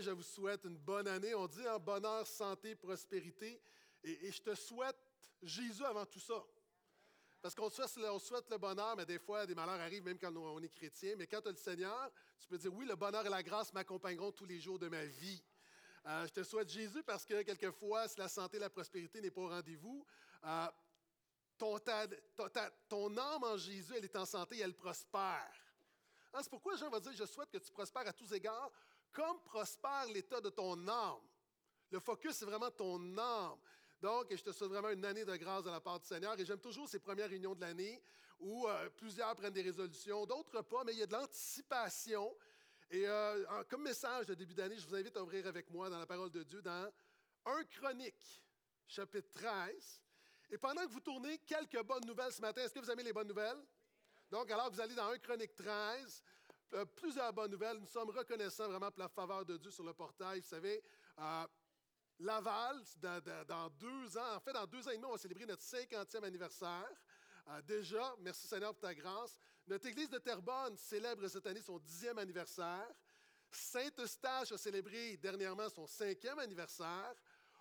Je vous souhaite une bonne année. On dit en bonheur, santé, prospérité. Et, je te souhaite Jésus avant tout ça. Parce qu'on souhaite, le bonheur, mais des fois, des malheurs arrivent même quand on est chrétien. Mais quand tu as le Seigneur, tu peux dire oui, le bonheur et la grâce m'accompagneront tous les jours de ma vie. Euh, je te souhaite Jésus parce que quelquefois, si la santé et la prospérité n'est pas au rendez-vous, euh, ton, ton, âme en Jésus, elle est en santé et elle prospère. Hein, c'est pourquoi Jean va dire, je souhaite que tu prospères à tous égards, comme prospère l'état de ton âme. Le focus, c'est vraiment ton âme. Donc, je te souhaite vraiment une année de grâce de la part du Seigneur. Et j'aime toujours ces premières réunions de l'année où euh, plusieurs prennent des résolutions, d'autres pas, mais il y a de l'anticipation. Et euh, comme message de début d'année, je vous invite à ouvrir avec moi dans la parole de Dieu dans 1 Chronique, chapitre 13. Et pendant que vous tournez, quelques bonnes nouvelles ce matin. Est-ce que vous aimez les bonnes nouvelles? Donc, alors vous allez dans 1 Chronique 13, euh, plusieurs bonnes nouvelles. Nous sommes reconnaissants vraiment pour la faveur de Dieu sur le portail. Vous savez, euh, Laval, dans, deux ans, en fait, dans deux ans et demi, on va célébrer notre 50e anniversaire. Euh, déjà, merci Seigneur pour ta grâce. Notre église de Terrebonne célèbre cette année son dixième anniversaire. Saint-Eustache a célébré dernièrement son cinquième anniversaire.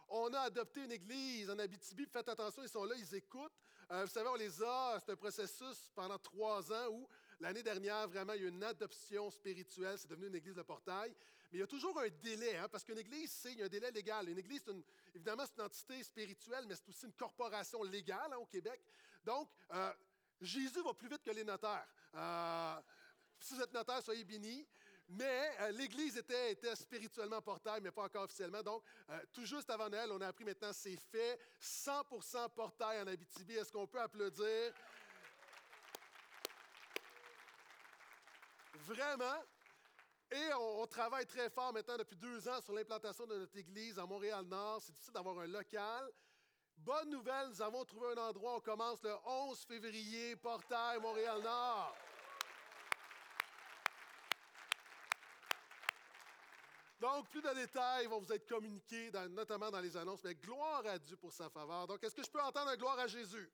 On a adopté une église en Abitibi. Faites attention, ils sont là, ils écoutent. Euh, vous savez, on les a, c'est un processus pendant trois ans où l'année dernière, vraiment, il y a eu une adoption spirituelle. C'est devenu une église de portail. Mais il y a toujours un délai, hein, parce qu'une église, c'est, il y a un délai légal. Une église, évidemment, c'est une entité spirituelle, mais c'est aussi une corporation légale hein, au Québec. Donc, euh, Jésus va plus vite que les notaires. Euh, si vous êtes notaire, soyez bénis. Mais euh, l'Église était, spirituellement portail, mais pas encore officiellement. Donc, euh, tout juste avant Noël, on a appris maintenant c'est fait. 100% portail en Abitibi. Est-ce qu'on peut applaudir? Vraiment? Et on, travaille très fort maintenant depuis deux ans sur l'implantation de notre Église à Montréal-Nord. C'est difficile d'avoir un local. Bonne nouvelle, nous avons trouvé un endroit. On commence le 11 février, portail Montréal-Nord. Donc, plus de détails vont vous être communiqués, notamment dans les annonces, mais gloire à Dieu pour sa faveur. Donc, est-ce que je peux entendre un gloire à Jésus?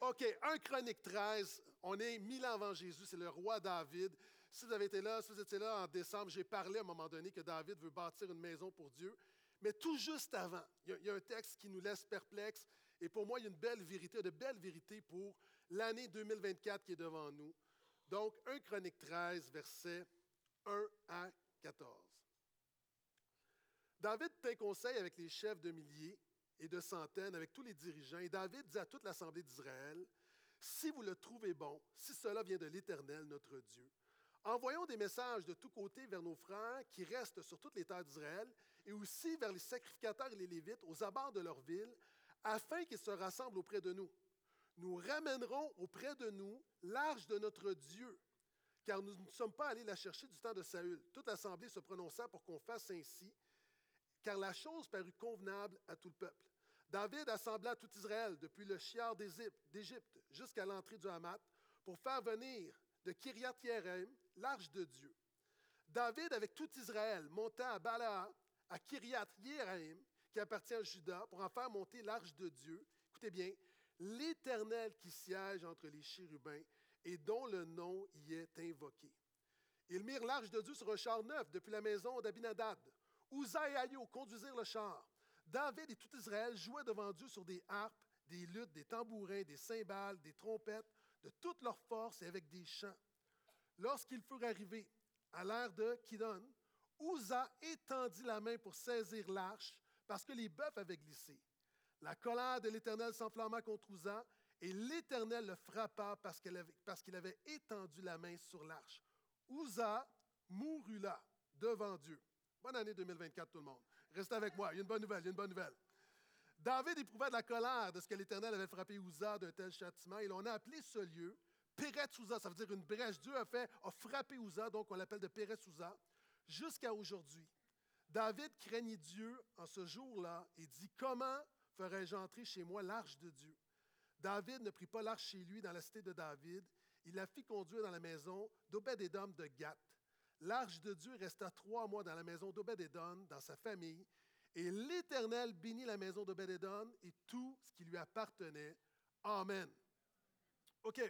OK, 1 Chronique 13, on est mille ans avant Jésus, c'est le roi David. Si vous avez été là, si vous étiez là en décembre, j'ai parlé à un moment donné que David veut bâtir une maison pour Dieu. Mais tout juste avant, il y, a, un texte qui nous laisse perplexes. Et pour moi, il y a une belle vérité, de belles vérités pour l'année 2024 qui est devant nous. Donc, 1 Chronique 13, versets 1 à 14. David tint conseil avec les chefs de milliers et de centaines, avec tous les dirigeants, et David dit à toute l'assemblée d'Israël, Si vous le trouvez bon, si cela vient de l'Éternel, notre Dieu, envoyons des messages de tous côtés vers nos frères qui restent sur toutes les terres d'Israël, et aussi vers les sacrificateurs et les Lévites aux abords de leur ville, afin qu'ils se rassemblent auprès de nous. Nous ramènerons auprès de nous l'arche de notre Dieu, car nous ne sommes pas allés la chercher du temps de Saül. Toute l'assemblée se prononça pour qu'on fasse ainsi car la chose parut convenable à tout le peuple. David assembla tout Israël, depuis le chiard d'Égypte jusqu'à l'entrée du Hamat, pour faire venir de Kiriath Yerim l'arche de Dieu. David, avec tout Israël, monta à Bala, à Kiriath Yerim, qui appartient à Juda, pour en faire monter l'arche de Dieu. Écoutez bien, l'Éternel qui siège entre les chérubins et dont le nom y est invoqué. Ils mirent l'arche de Dieu sur un char neuf depuis la maison d'Abinadad Uza et Ayo conduisirent le char. David et tout Israël jouaient devant Dieu sur des harpes, des luttes, des tambourins, des cymbales, des trompettes, de toute leur force et avec des chants. Lorsqu'ils furent arrivés à l'ère de Kidon, Uza étendit la main pour saisir l'arche parce que les bœufs avaient glissé. La colère de l'Éternel s'enflamma contre Uza et l'Éternel le frappa parce qu'il avait, avait, étendu la main sur l'arche. Uza mourut là, devant Dieu. Bonne année 2024, tout le monde. Restez avec moi. Il y a une bonne nouvelle. Il y a une bonne nouvelle. David éprouvait de la colère de ce que l'Éternel avait frappé Uza d'un tel châtiment. Et l'on a appelé ce lieu Péret Uza. Ça veut dire une brèche. Dieu a, fait, a frappé Uza, donc on l'appelle de Péret Uza, jusqu'à aujourd'hui. David craignit Dieu en ce jour-là et dit Comment ferais-je entrer chez moi l'arche de Dieu David ne prit pas l'arche chez lui dans la cité de David. Il la fit conduire dans la maison d'Obed-Édom de Gath. L'arche de Dieu resta trois mois dans la maison d'Obed-Édom, dans sa famille, et l'Éternel bénit la maison d'Obed-Édom et tout ce qui lui appartenait. Amen. OK.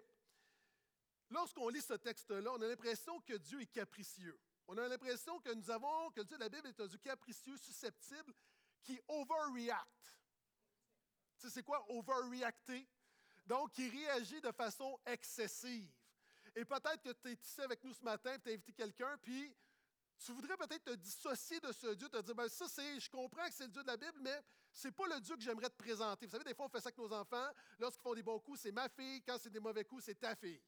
Lorsqu'on lit ce texte-là, on a l'impression que Dieu est capricieux. On a l'impression que nous avons, que le Dieu de la Bible est un Dieu capricieux, susceptible, qui overreact. Tu sais, c'est quoi overreacter? Donc, qui réagit de façon excessive. Et peut-être que tu es ici avec nous ce matin, tu as invité quelqu'un, puis tu voudrais peut-être te dissocier de ce Dieu, te dire, ben ça, c'est, je comprends que c'est le Dieu de la Bible, mais ce n'est pas le Dieu que j'aimerais te présenter. Vous savez, des fois, on fait ça avec nos enfants. Lorsqu'ils font des bons coups, c'est ma fille. Quand c'est des mauvais coups, c'est ta fille.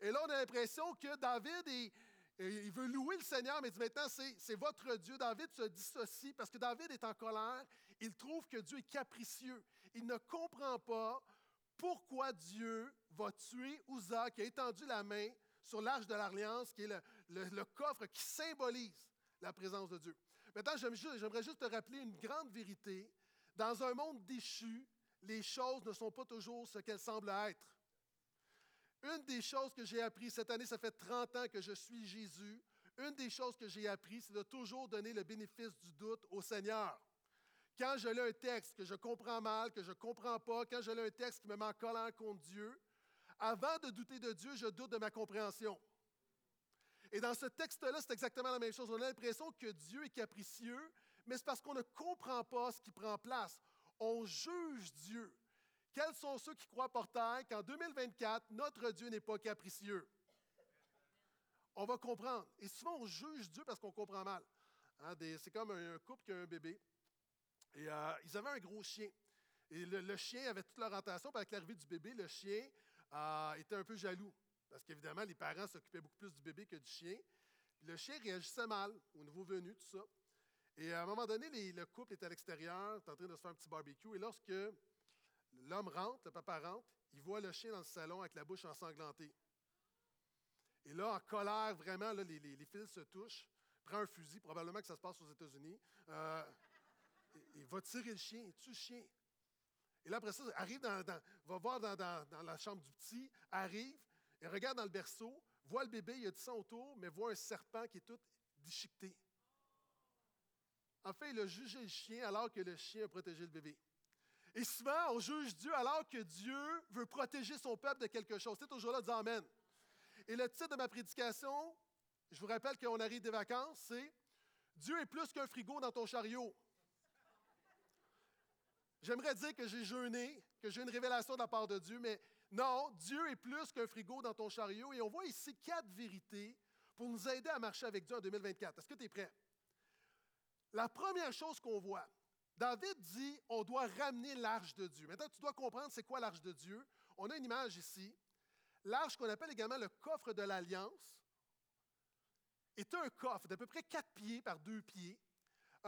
Et là, on a l'impression que David, il veut louer le Seigneur, mais il dit maintenant, c'est votre Dieu. David se dissocie parce que David est en colère. Il trouve que Dieu est capricieux. Il ne comprend pas pourquoi Dieu va tuer Uzzah qui a étendu la main sur l'arche de l'Alliance, qui est le, coffre qui symbolise la présence de Dieu. Maintenant, j'aimerais juste te rappeler une grande vérité. Dans un monde déchu, les choses ne sont pas toujours ce qu'elles semblent être. Une des choses que j'ai appris cette année, ça fait 30 ans que je suis Jésus. Une des choses que j'ai appris, c'est de toujours donner le bénéfice du doute au Seigneur. Quand je lis un texte que je comprends mal, que je ne comprends pas, quand je lis un texte qui me met en colère contre Dieu, avant de douter de Dieu, je doute de ma compréhension. Et dans ce texte-là, c'est exactement la même chose. On a l'impression que Dieu est capricieux, mais c'est parce qu'on ne comprend pas ce qui prend place. On juge Dieu. Quels sont ceux qui croient par qu'en 2024, notre Dieu n'est pas capricieux? On va comprendre. Et souvent, on juge Dieu parce qu'on comprend mal. Hein, c'est comme un couple qui a un bébé. Et euh, ils avaient un gros chien. Et le, chien avait toute leur attention. Puis avec l'arrivée du bébé, le chien euh, était un peu jaloux. Parce qu'évidemment, les parents s'occupaient beaucoup plus du bébé que du chien. le chien réagissait mal au nouveau venu, tout ça. Et à un moment donné, le couple est à l'extérieur, en train de se faire un petit barbecue. Et lorsque l'homme rentre, le papa rentre, il voit le chien dans le salon avec la bouche ensanglantée. Et là, en colère, vraiment, les, fils se touchent. Prend un fusil, probablement que ça se passe aux États-Unis. Euh, va tirer le chien, tue le chien. Et là, après ça, arrive dans, va voir dans, la chambre du petit, arrive, et regarde dans le berceau, voit le bébé, il a du sang autour, mais voit un serpent qui est tout déchiqueté. En fait, il a jugé le chien alors que le chien a protégé le bébé. Et souvent, on juge Dieu alors que Dieu veut protéger son peuple de quelque chose. C'est toujours là, dis Amen. Et le titre de ma prédication, je vous rappelle qu'on arrive des vacances, c'est Dieu est plus qu'un frigo dans ton chariot. J'aimerais dire que j'ai jeûné, que j'ai une révélation de la part de Dieu, mais non, Dieu est plus qu'un frigo dans ton chariot. Et on voit ici quatre vérités pour nous aider à marcher avec Dieu en 2024. Est-ce que tu es prêt? La première chose qu'on voit, David dit, on doit ramener l'arche de Dieu. Maintenant, tu dois comprendre c'est quoi l'arche de Dieu. On a une image ici. L'arche qu'on appelle également le coffre de l'Alliance est un coffre d'à peu près quatre pieds par deux pieds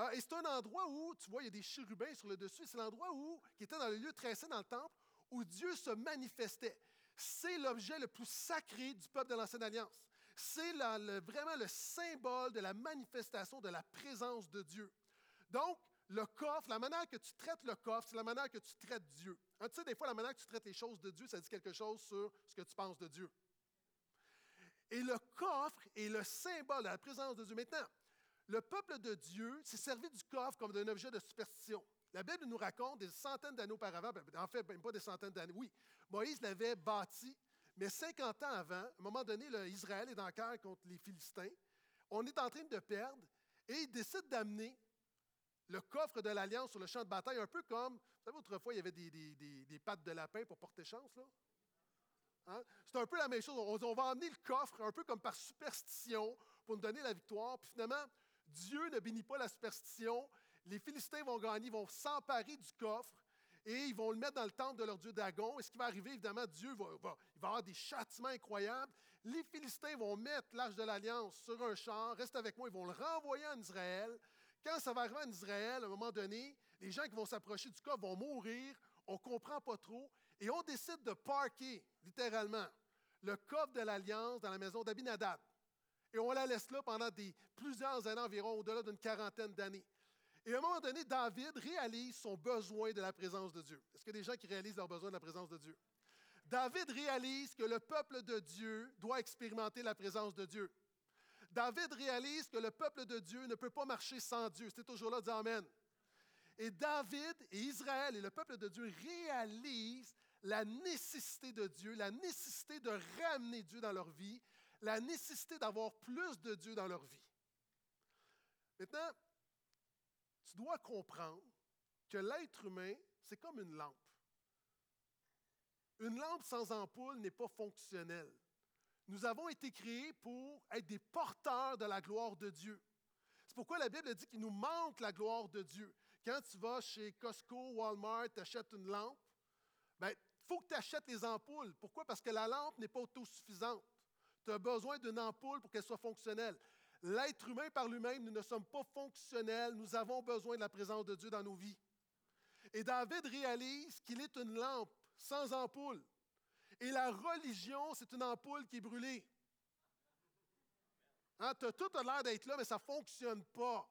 ah, et c'est un endroit où, tu vois, il y a des chérubins sur le dessus. C'est l'endroit où, qui était dans le lieu très saint dans le temple, où Dieu se manifestait. C'est l'objet le plus sacré du peuple de l'Ancienne Alliance. C'est vraiment le symbole de la manifestation de la présence de Dieu. Donc, le coffre, la manière que tu traites le coffre, c'est la manière que tu traites Dieu. Hein, tu sais, des fois, la manière que tu traites les choses de Dieu, ça dit quelque chose sur ce que tu penses de Dieu. Et le coffre est le symbole de la présence de Dieu. Maintenant, le peuple de Dieu s'est servi du coffre comme d'un objet de superstition. La Bible nous raconte des centaines d'années auparavant, ben, en fait, même pas des centaines d'années, oui, Moïse l'avait bâti, mais 50 ans avant, à un moment donné, Israël est le guerre contre les Philistins. On est en train de perdre et il décide d'amener le coffre de l'Alliance sur le champ de bataille, un peu comme, vous savez, autrefois, il y avait des, pattes de lapin pour porter chance, là. Hein? C'est un peu la même chose. On, va emmener le coffre un peu comme par superstition pour nous donner la victoire. Puis finalement, Dieu ne bénit pas la superstition. Les Philistins vont gagner, ils vont s'emparer du coffre et ils vont le mettre dans le temple de leur Dieu Dagon. Et ce qui va arriver, évidemment, Dieu va, avoir des châtiments incroyables. Les Philistins vont mettre l'arche de l'Alliance sur un champ, reste avec moi, ils vont le renvoyer en Israël. Quand ça va arriver en Israël, à un moment donné, les gens qui vont s'approcher du coffre vont mourir, on ne comprend pas trop, et on décide de parker, littéralement, le coffre de l'Alliance dans la maison d'Abinadab. Et on la laisse là pendant des, plusieurs années environ, au-delà d'une quarantaine d'années. Et à un moment donné, David réalise son besoin de la présence de Dieu. Est-ce a des gens qui réalisent leur besoin de la présence de Dieu? David réalise que le peuple de Dieu doit expérimenter la présence de Dieu. David réalise que le peuple de Dieu ne peut pas marcher sans Dieu. C'est toujours là, dit Amen. Et David et Israël et le peuple de Dieu réalisent la nécessité de Dieu, la nécessité de ramener Dieu dans leur vie la nécessité d'avoir plus de Dieu dans leur vie. Maintenant, tu dois comprendre que l'être humain, c'est comme une lampe. Une lampe sans ampoule n'est pas fonctionnelle. Nous avons été créés pour être des porteurs de la gloire de Dieu. C'est pourquoi la Bible dit qu'il nous manque la gloire de Dieu. Quand tu vas chez Costco, Walmart, tu achètes une lampe, il faut que tu achètes les ampoules. Pourquoi? Parce que la lampe n'est pas autosuffisante. Tu as besoin d'une ampoule pour qu'elle soit fonctionnelle. L'être humain par lui-même, nous ne sommes pas fonctionnels. Nous avons besoin de la présence de Dieu dans nos vies. Et David réalise qu'il est une lampe sans ampoule. Et la religion, c'est une ampoule qui est brûlée. Hein, tout l'air d'être là, mais ça ne fonctionne pas.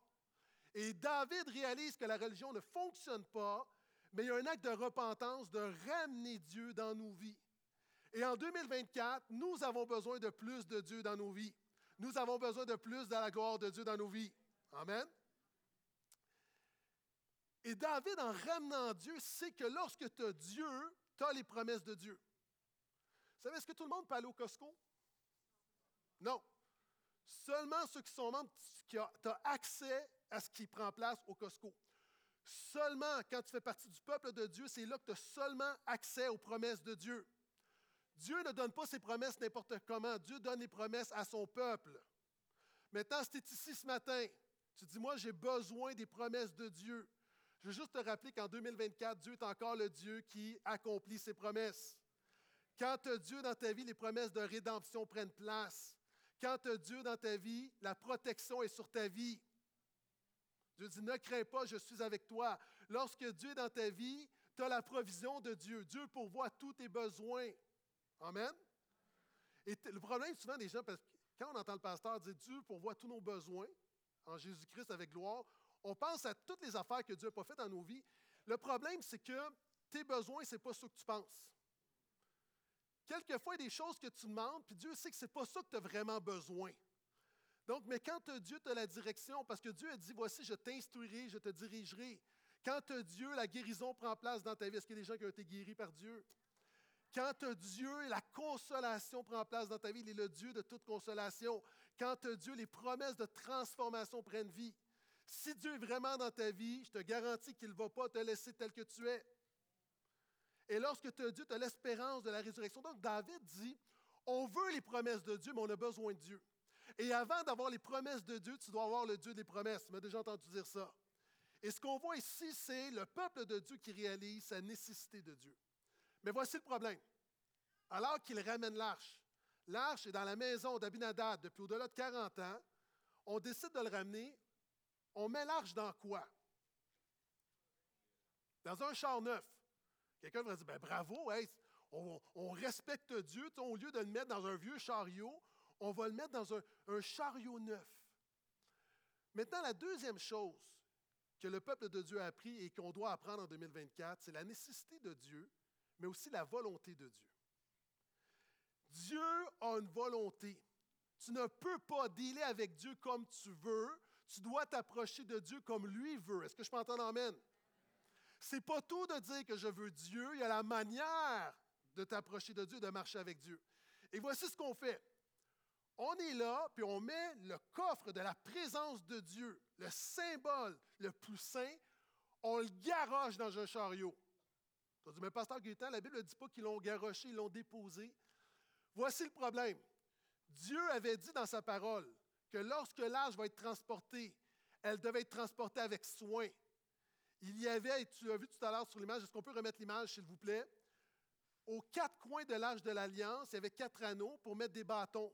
Et David réalise que la religion ne fonctionne pas, mais il y a un acte de repentance, de ramener Dieu dans nos vies. Et en 2024, nous avons besoin de plus de Dieu dans nos vies. Nous avons besoin de plus de la gloire de Dieu dans nos vies. Amen. Et David, en ramenant Dieu, sait que lorsque tu as Dieu, tu as les promesses de Dieu. Vous savez, est-ce que tout le monde peut aller au Costco? Non. Seulement ceux qui sont membres, tu as accès à ce qui prend place au Costco. Seulement quand tu fais partie du peuple de Dieu, c'est là que tu as seulement accès aux promesses de Dieu. Dieu ne donne pas ses promesses n'importe comment. Dieu donne les promesses à son peuple. Maintenant, si tu es ici ce matin, tu dis, moi, j'ai besoin des promesses de Dieu. Je veux juste te rappeler qu'en 2024, Dieu est encore le Dieu qui accomplit ses promesses. Quand tu as Dieu dans ta vie, les promesses de rédemption prennent place. Quand tu as Dieu dans ta vie, la protection est sur ta vie. Dieu dit, ne crains pas, je suis avec toi. Lorsque Dieu est dans ta vie, tu as la provision de Dieu. Dieu pourvoit tous tes besoins. Amen. Et le problème souvent des gens, parce que quand on entend le pasteur dire Dieu pourvoit tous nos besoins en Jésus-Christ avec gloire, on pense à toutes les affaires que Dieu n'a pas faites dans nos vies. Le problème, c'est que tes besoins, ce n'est pas ce que tu penses. Quelquefois, il y a des choses que tu demandes, puis Dieu sait que ce n'est pas ça que tu as vraiment besoin. Donc, mais quand Dieu, as la direction, parce que Dieu a dit, voici, je t'instruirai, je te dirigerai. Quand Dieu, la guérison prend place dans ta vie. Est-ce qu'il y a des gens qui ont été guéris par Dieu? Quand tu as Dieu, la consolation prend place dans ta vie. Il est le Dieu de toute consolation. Quand Dieu, les promesses de transformation prennent vie. Si Dieu est vraiment dans ta vie, je te garantis qu'il ne va pas te laisser tel que tu es. Et lorsque tu as Dieu, tu as l'espérance de la résurrection. Donc David dit, on veut les promesses de Dieu, mais on a besoin de Dieu. Et avant d'avoir les promesses de Dieu, tu dois avoir le Dieu des promesses. Tu m'as déjà entendu dire ça. Et ce qu'on voit ici, c'est le peuple de Dieu qui réalise sa nécessité de Dieu. Mais voici le problème. Alors qu'il ramène l'arche, l'arche est dans la maison d'Abinadab depuis au-delà de 40 ans, on décide de le ramener on met l'arche dans quoi? Dans un char neuf. Quelqu'un va dire, ben bravo, on, respecte Dieu. Au lieu de le mettre dans un vieux chariot, on va le mettre dans un, un chariot neuf. Maintenant, la deuxième chose que le peuple de Dieu a appris et qu'on doit apprendre en 2024, c'est la nécessité de Dieu, mais aussi la volonté de Dieu. Dieu a une volonté. Tu ne peux pas dealer avec Dieu comme tu veux tu dois t'approcher de Dieu comme lui veut. Est-ce que je peux entendre Amen? C'est pas tout de dire que je veux Dieu, il y a la manière de t'approcher de Dieu, de marcher avec Dieu. Et voici ce qu'on fait. On est là, puis on met le coffre de la présence de Dieu, le symbole le plus saint, on le garoche dans un chariot. Tu as dit, mais pasteur Gaétan, la Bible ne dit pas qu'ils l'ont garoché, ils l'ont déposé. Voici le problème. Dieu avait dit dans sa parole, que lorsque l'âge va être transporté, elle devait être transportée avec soin. Il y avait, tu as vu tout à l'heure sur l'image, est-ce qu'on peut remettre l'image, s'il vous plaît? Aux quatre coins de l'âge de l'Alliance, il y avait quatre anneaux pour mettre des bâtons.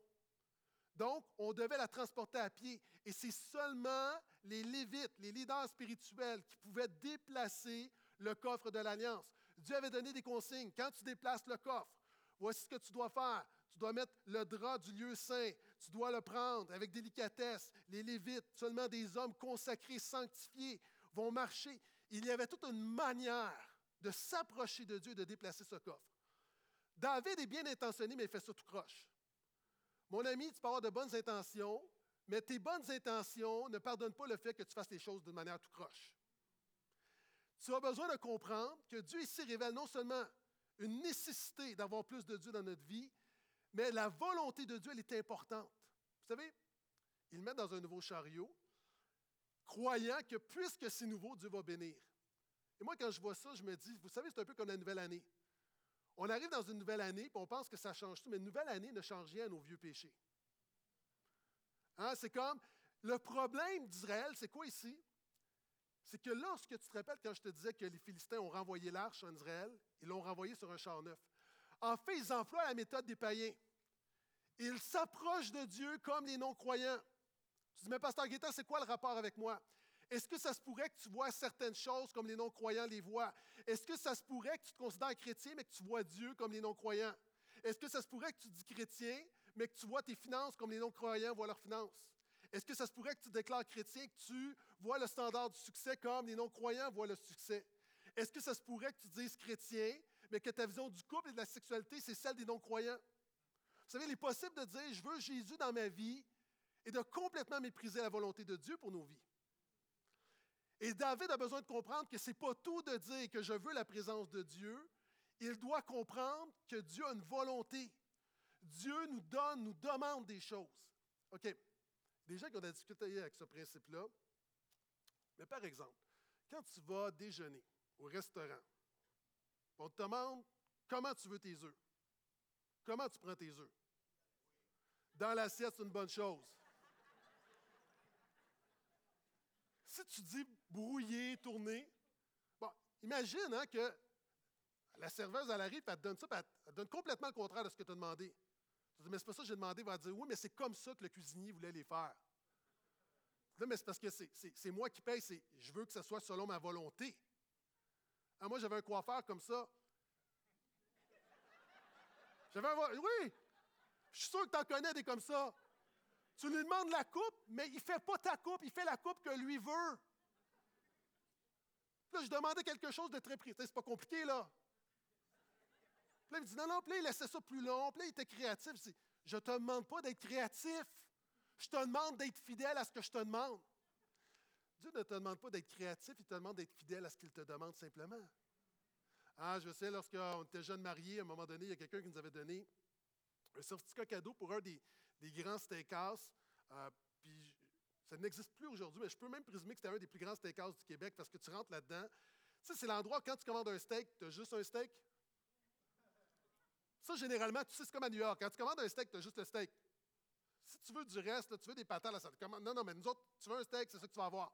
Donc, on devait la transporter à pied. Et c'est seulement les Lévites, les leaders spirituels, qui pouvaient déplacer le coffre de l'Alliance. Dieu avait donné des consignes. Quand tu déplaces le coffre, voici ce que tu dois faire. Tu dois mettre le drap du lieu saint. Tu dois le prendre avec délicatesse. Les Lévites, seulement des hommes consacrés, sanctifiés, vont marcher. Il y avait toute une manière de s'approcher de Dieu, de déplacer ce coffre. David est bien intentionné, mais il fait ça tout croche. Mon ami, tu peux avoir de bonnes intentions, mais tes bonnes intentions ne pardonnent pas le fait que tu fasses les choses de manière tout croche. Tu as besoin de comprendre que Dieu ici révèle non seulement une nécessité d'avoir plus de Dieu dans notre vie, mais la volonté de Dieu, elle est importante. Vous savez, il met dans un nouveau chariot. croyant que puisque c'est nouveau, Dieu va bénir. Et moi, quand je vois ça, je me dis, vous savez, c'est un peu comme la nouvelle année. On arrive dans une nouvelle année, puis on pense que ça change tout, mais une nouvelle année ne change rien à nos vieux péchés. Hein, c'est comme, le problème d'Israël, c'est quoi ici? C'est que lorsque tu te rappelles quand je te disais que les Philistins ont renvoyé l'arche en Israël, ils l'ont renvoyé sur un char neuf. En fait, ils emploient la méthode des païens. Ils s'approchent de Dieu comme les non-croyants. Tu dis, mais Pasteur Guetta, c'est quoi le rapport avec moi? Est-ce que ça se pourrait que tu vois certaines choses comme les non-croyants les voient? Est-ce que ça se pourrait que tu te considères chrétien, mais que tu vois Dieu comme les non-croyants? Est-ce que ça se pourrait que tu dis chrétien, mais que tu vois tes finances comme les non-croyants voient leurs finances? Est-ce que ça se pourrait que tu déclares chrétien, que tu vois le standard du succès comme les non-croyants voient le succès? Est-ce que ça se pourrait que tu dises chrétien, mais que ta vision du couple et de la sexualité, c'est celle des non-croyants? Vous savez, il est possible de dire, je veux Jésus dans ma vie et de complètement mépriser la volonté de Dieu pour nos vies. Et David a besoin de comprendre que ce n'est pas tout de dire que je veux la présence de Dieu. Il doit comprendre que Dieu a une volonté. Dieu nous donne, nous demande des choses. OK. Des gens qui ont des difficultés avec ce principe-là. Mais par exemple, quand tu vas déjeuner au restaurant, on te demande comment tu veux tes œufs? Comment tu prends tes œufs? Dans l'assiette, c'est une bonne chose. si tu dis brouiller, tourner, bon, imagine hein, que la serveuse, elle arrive, elle te donne ça, elle, elle donne complètement le contraire de ce que tu as demandé. Mais c'est pas ça que j'ai demandé. Elle va dire, oui, mais c'est comme ça que le cuisinier voulait les faire. Là, mais c'est parce que c'est moi qui paye, je veux que ce soit selon ma volonté. Ah, moi, j'avais un coiffeur comme ça. J'avais un. Oui! Je suis sûr que tu en connais des comme ça. Tu lui demandes la coupe, mais il ne fait pas ta coupe, il fait la coupe que lui veut. Là, je demandais quelque chose de très précis. C'est pas compliqué, là. Il dit non, non, puis là, il laissait ça plus long, puis il était créatif. Je ne te demande pas d'être créatif. Je te demande d'être fidèle à ce que je te demande. Dieu ne te demande pas d'être créatif, il te demande d'être fidèle à ce qu'il te demande simplement. Ah, je sais, lorsqu'on était jeunes mariés, à un moment donné, il y a quelqu'un qui nous avait donné un certificat cadeau pour un des, des grands steakhouse. Euh, puis ça n'existe plus aujourd'hui, mais je peux même présumer que c'était un des plus grands steakhouse du Québec parce que tu rentres là-dedans. Tu sais, c'est l'endroit quand tu commandes un steak, tu as juste un steak? Ça, généralement, tu sais, c'est comme à New York. Quand tu commandes un steak, tu as juste le steak. Si tu veux du reste, tu veux des patates, là, ça te Non, non, mais nous autres, tu veux un steak, c'est ça que tu vas avoir.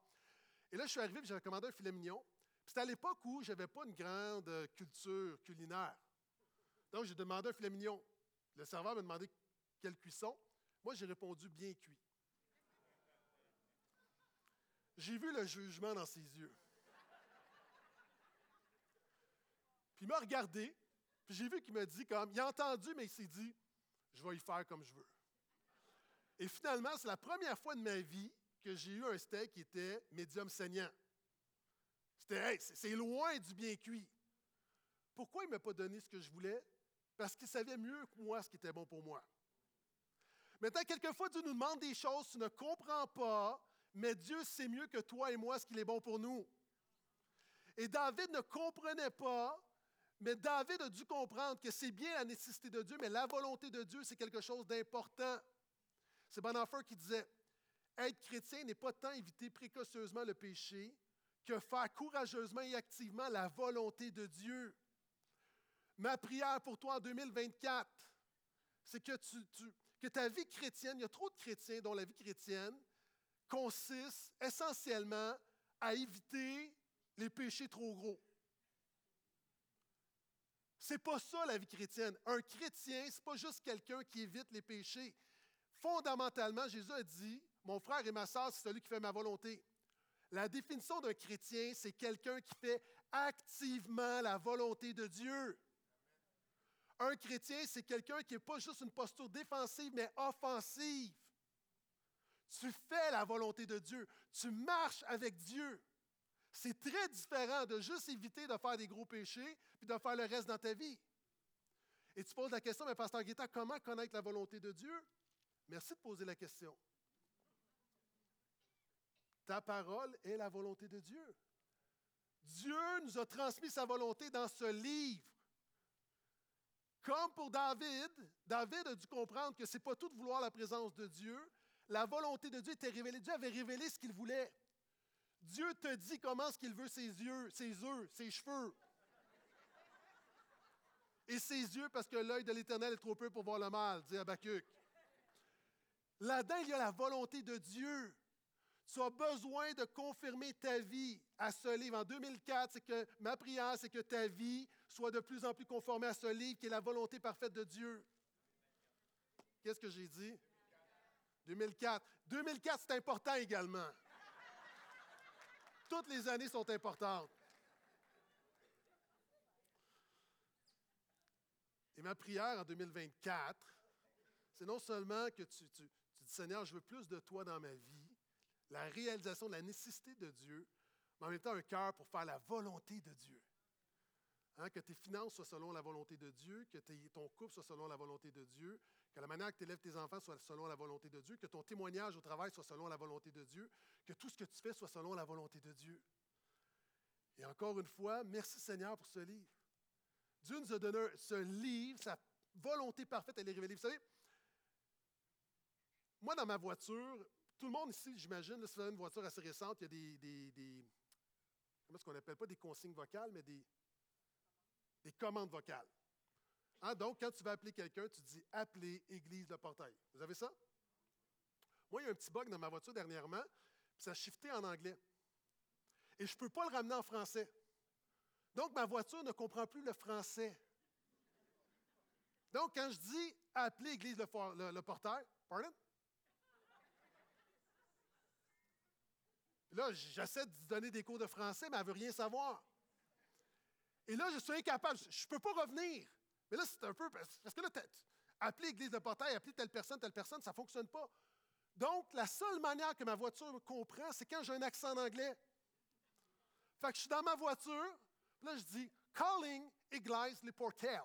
Et là, je suis arrivé et j'avais commandé un filet mignon. C'était à l'époque où je n'avais pas une grande culture culinaire. Donc, j'ai demandé un filet mignon. Le serveur m'a demandé quelle cuisson. Moi, j'ai répondu bien cuit. J'ai vu le jugement dans ses yeux. Puis il m'a regardé, puis j'ai vu qu'il m'a dit comme, il a entendu, mais il s'est dit, je vais y faire comme je veux. Et finalement, c'est la première fois de ma vie que j'ai eu un steak qui était médium saignant. C'était, c'est loin du bien cuit. Pourquoi il ne m'a pas donné ce que je voulais? Parce qu'il savait mieux que moi ce qui était bon pour moi. Maintenant, quelquefois, Dieu nous demande des choses, tu ne comprends pas, mais Dieu sait mieux que toi et moi ce qu'il est bon pour nous. Et David ne comprenait pas, mais David a dû comprendre que c'est bien la nécessité de Dieu, mais la volonté de Dieu, c'est quelque chose d'important. C'est Bonhoeffer qui disait Être chrétien n'est pas tant éviter précautionneusement le péché que faire courageusement et activement la volonté de Dieu. Ma prière pour toi en 2024, c'est que ta vie chrétienne, il y a trop de chrétiens dont la vie chrétienne consiste essentiellement à éviter les péchés trop gros. C'est pas ça la vie chrétienne. Un chrétien, c'est pas juste quelqu'un qui évite les péchés. Fondamentalement, Jésus a dit Mon frère et ma sœur, c'est celui qui fait ma volonté. La définition d'un chrétien, c'est quelqu'un qui fait activement la volonté de Dieu. Un chrétien, c'est quelqu'un qui n'est pas juste une posture défensive, mais offensive. Tu fais la volonté de Dieu. Tu marches avec Dieu. C'est très différent de juste éviter de faire des gros péchés puis de faire le reste dans ta vie. Et tu poses la question, mais Pasteur Guetta, comment connaître la volonté de Dieu? Merci de poser la question. Ta parole est la volonté de Dieu. Dieu nous a transmis sa volonté dans ce livre. Comme pour David, David a dû comprendre que ce n'est pas tout de vouloir la présence de Dieu. La volonté de Dieu était révélée. Dieu avait révélé ce qu'il voulait. Dieu te dit comment ce qu'il veut ses yeux, ses œufs, ses cheveux. Et ses yeux, parce que l'œil de l'Éternel est trop peu pour voir le mal, dit Habakkuk. Là-dedans, il y a la volonté de Dieu. Tu as besoin de confirmer ta vie à ce livre. En 2004, c'est que ma prière, c'est que ta vie soit de plus en plus conformée à ce livre qui est la volonté parfaite de Dieu. Qu'est-ce que j'ai dit? 2004. 2004, c'est important également. Toutes les années sont importantes. Et ma prière en 2024, c'est non seulement que tu, dis, Seigneur, je veux plus de toi dans ma vie, la réalisation de la nécessité de Dieu, mais en même temps un cœur pour faire la volonté de Dieu. Hein, que tes finances soient selon la volonté de Dieu, que ton couple soit selon la volonté de Dieu, que la manière que tu élèves tes enfants soit selon la volonté de Dieu, que ton témoignage au travail soit selon la volonté de Dieu, que tout ce que tu fais soit selon la volonté de Dieu. Et encore une fois, merci Seigneur pour ce livre. Dieu nous a donné ce livre, sa volonté parfaite, elle est révélée. Vous savez, moi, dans ma voiture, tout le monde ici, j'imagine, si vous avez une voiture assez récente, il y a des, comment est-ce qu'on appelle pas des consignes vocales, mais des, des commandes vocales. Hein, donc, quand tu vas appeler quelqu'un, tu dis appeler Église de Portail. Vous avez ça? Moi, il y a un petit bug dans ma voiture dernièrement, puis ça a shifté en anglais. Et je ne peux pas le ramener en français. Donc, ma voiture ne comprend plus le français. Donc, quand je dis appeler Église le, le, portail, pardon? Là, j'essaie de donner des cours de français, mais elle ne veut rien savoir. Et là, je suis incapable. Je ne peux pas revenir. Mais là, c'est un peu. Parce que là, appeler Église de portail, appeler telle personne, telle personne, ça ne fonctionne pas. Donc, la seule manière que ma voiture comprend, c'est quand j'ai un accent en anglais. Fait que je suis dans ma voiture, là, je dis Calling Église Le Portail.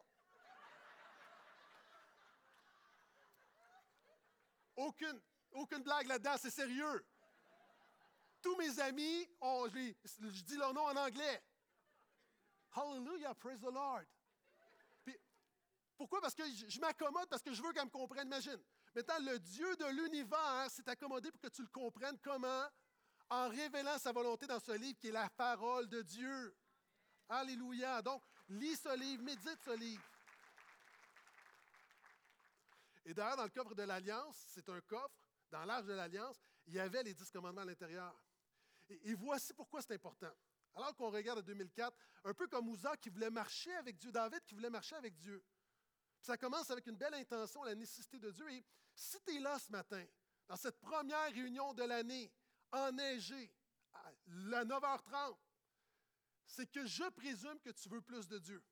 Aucune, aucune blague là-dedans, c'est sérieux. Tous mes amis, je, je dis leur nom en anglais. Hallelujah, praise the Lord. Pourquoi? Parce que je, m'accommode, parce que je veux qu'elle me comprenne. Imagine. Maintenant, le Dieu de l'univers s'est accommodé pour que tu le comprennes comment? En révélant sa volonté dans ce livre qui est la parole de Dieu. Alléluia. Donc, lis ce livre, médite ce livre. Et d'ailleurs, dans le coffre de l'Alliance, c'est un coffre, dans l'âge de l'Alliance, il y avait les dix commandements à l'intérieur. et voici pourquoi c'est important. Alors qu'on regarde en 2004, un peu comme Ouza qui voulait marcher avec Dieu, David qui voulait marcher avec Dieu. Ça commence avec une belle intention, la nécessité de Dieu. Et si tu es là ce matin, dans cette première réunion de l'année, enneigée, à 9h30, c'est que je présume que tu veux plus de Dieu.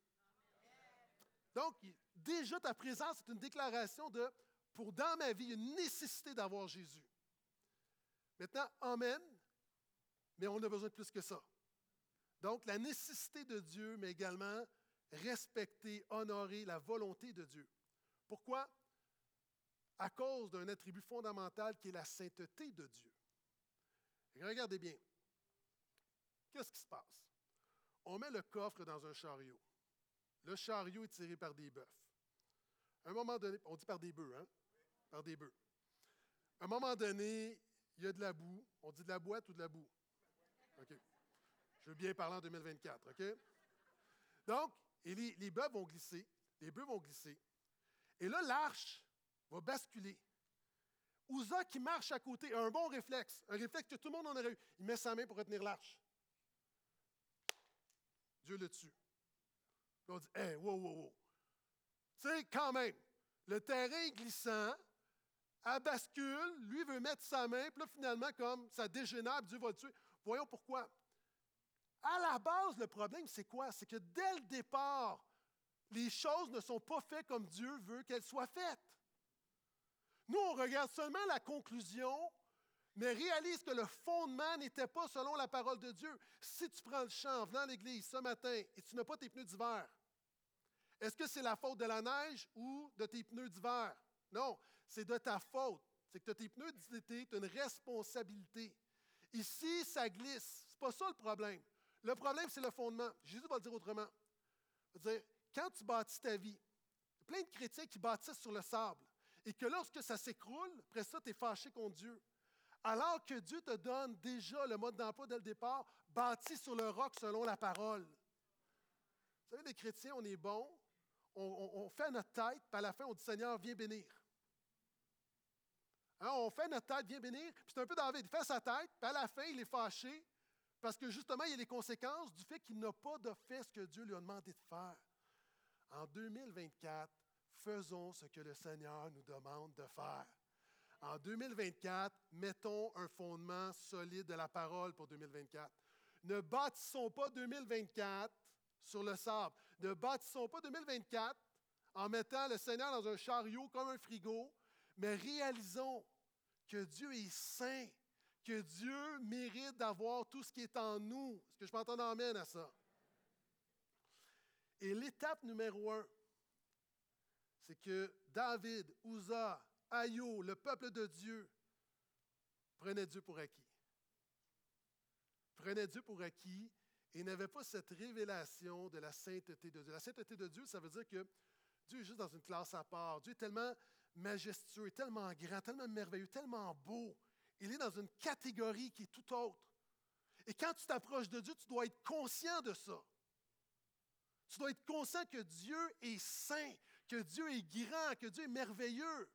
Donc, déjà ta présence est une déclaration de, pour dans ma vie, une nécessité d'avoir Jésus. Maintenant, Amen, mais on a besoin de plus que ça. Donc, la nécessité de Dieu, mais également respecter, honorer la volonté de Dieu. Pourquoi? À cause d'un attribut fondamental qui est la sainteté de Dieu. regardez bien. Qu'est-ce qui se passe? On met le coffre dans un chariot. Le chariot est tiré par des bœufs. À un moment donné, on dit par des bœufs, hein? Par des bœufs. À un moment donné, il y a de la boue. On dit de la boîte ou de la boue? OK. Je veux bien parler en 2024, OK? Donc, et les, bœufs vont glisser, les bœufs vont glisser. Et là, l'arche va basculer. Ouza qui marche à côté a un bon réflexe, un réflexe que tout le monde en aurait eu. Il met sa main pour retenir l'arche. Dieu le tue. On dit, hé, wow, wow, wow. Tu sais, quand même, le terrain glissant, elle bascule, lui veut mettre sa main, puis là, finalement, comme ça dégénère, Dieu va le tuer. Voyons pourquoi. À la base, le problème, c'est quoi? C'est que dès le départ, les choses ne sont pas faites comme Dieu veut qu'elles soient faites. Nous, on regarde seulement la conclusion, mais réalise que le fondement n'était pas selon la parole de Dieu. Si tu prends le champ en venant à l'église ce matin et tu n'as pas tes pneus d'hiver, est-ce que c'est la faute de la neige ou de tes pneus d'hiver? Non, c'est de ta faute. C'est que tu as tes pneus d'été, tu as une responsabilité. Ici, ça glisse. Ce n'est pas ça le problème. Le problème, c'est le fondement. Jésus va le dire autrement. Il va dire, quand tu bâtis ta vie, plein de chrétiens qui bâtissent sur le sable. Et que lorsque ça s'écroule, après ça, tu es fâché contre Dieu. Alors que Dieu te donne déjà le mode d'emploi dès le départ, bâti sur le roc selon la parole. Vous savez, les chrétiens, on est bons, on, fait notre tête, puis à la fin, on dit Seigneur, viens bénir. Hein, on fait notre tête, viens bénir, puis c'est un peu David, il fait sa tête, puis à la fin, il est fâché, parce que justement, il y a les conséquences du fait qu'il n'a pas de fait ce que Dieu lui a demandé de faire. En 2024, faisons ce que le Seigneur nous demande de faire. En 2024, mettons un fondement solide de la parole pour 2024. Ne bâtissons pas 2024 sur le sable. Ne bâtissons pas 2024 en mettant le Seigneur dans un chariot comme un frigo, mais réalisons que Dieu est saint, que Dieu mérite d'avoir tout ce qui est en nous. Est-ce que je peux entendre amène à ça? Et l'étape numéro un, c'est que David, Uza, Ayo, le peuple de Dieu, prenaient Dieu pour acquis. Prenaient Dieu pour acquis et n'avaient pas cette révélation de la sainteté de Dieu. La sainteté de Dieu, ça veut dire que Dieu est juste dans une classe à part. Dieu est tellement majestueux, tellement grand, tellement merveilleux, tellement beau. Il est dans une catégorie qui est tout autre. Et quand tu t'approches de Dieu, tu dois être conscient de ça. Tu dois être conscient que Dieu est saint, que Dieu est grand, que Dieu est merveilleux,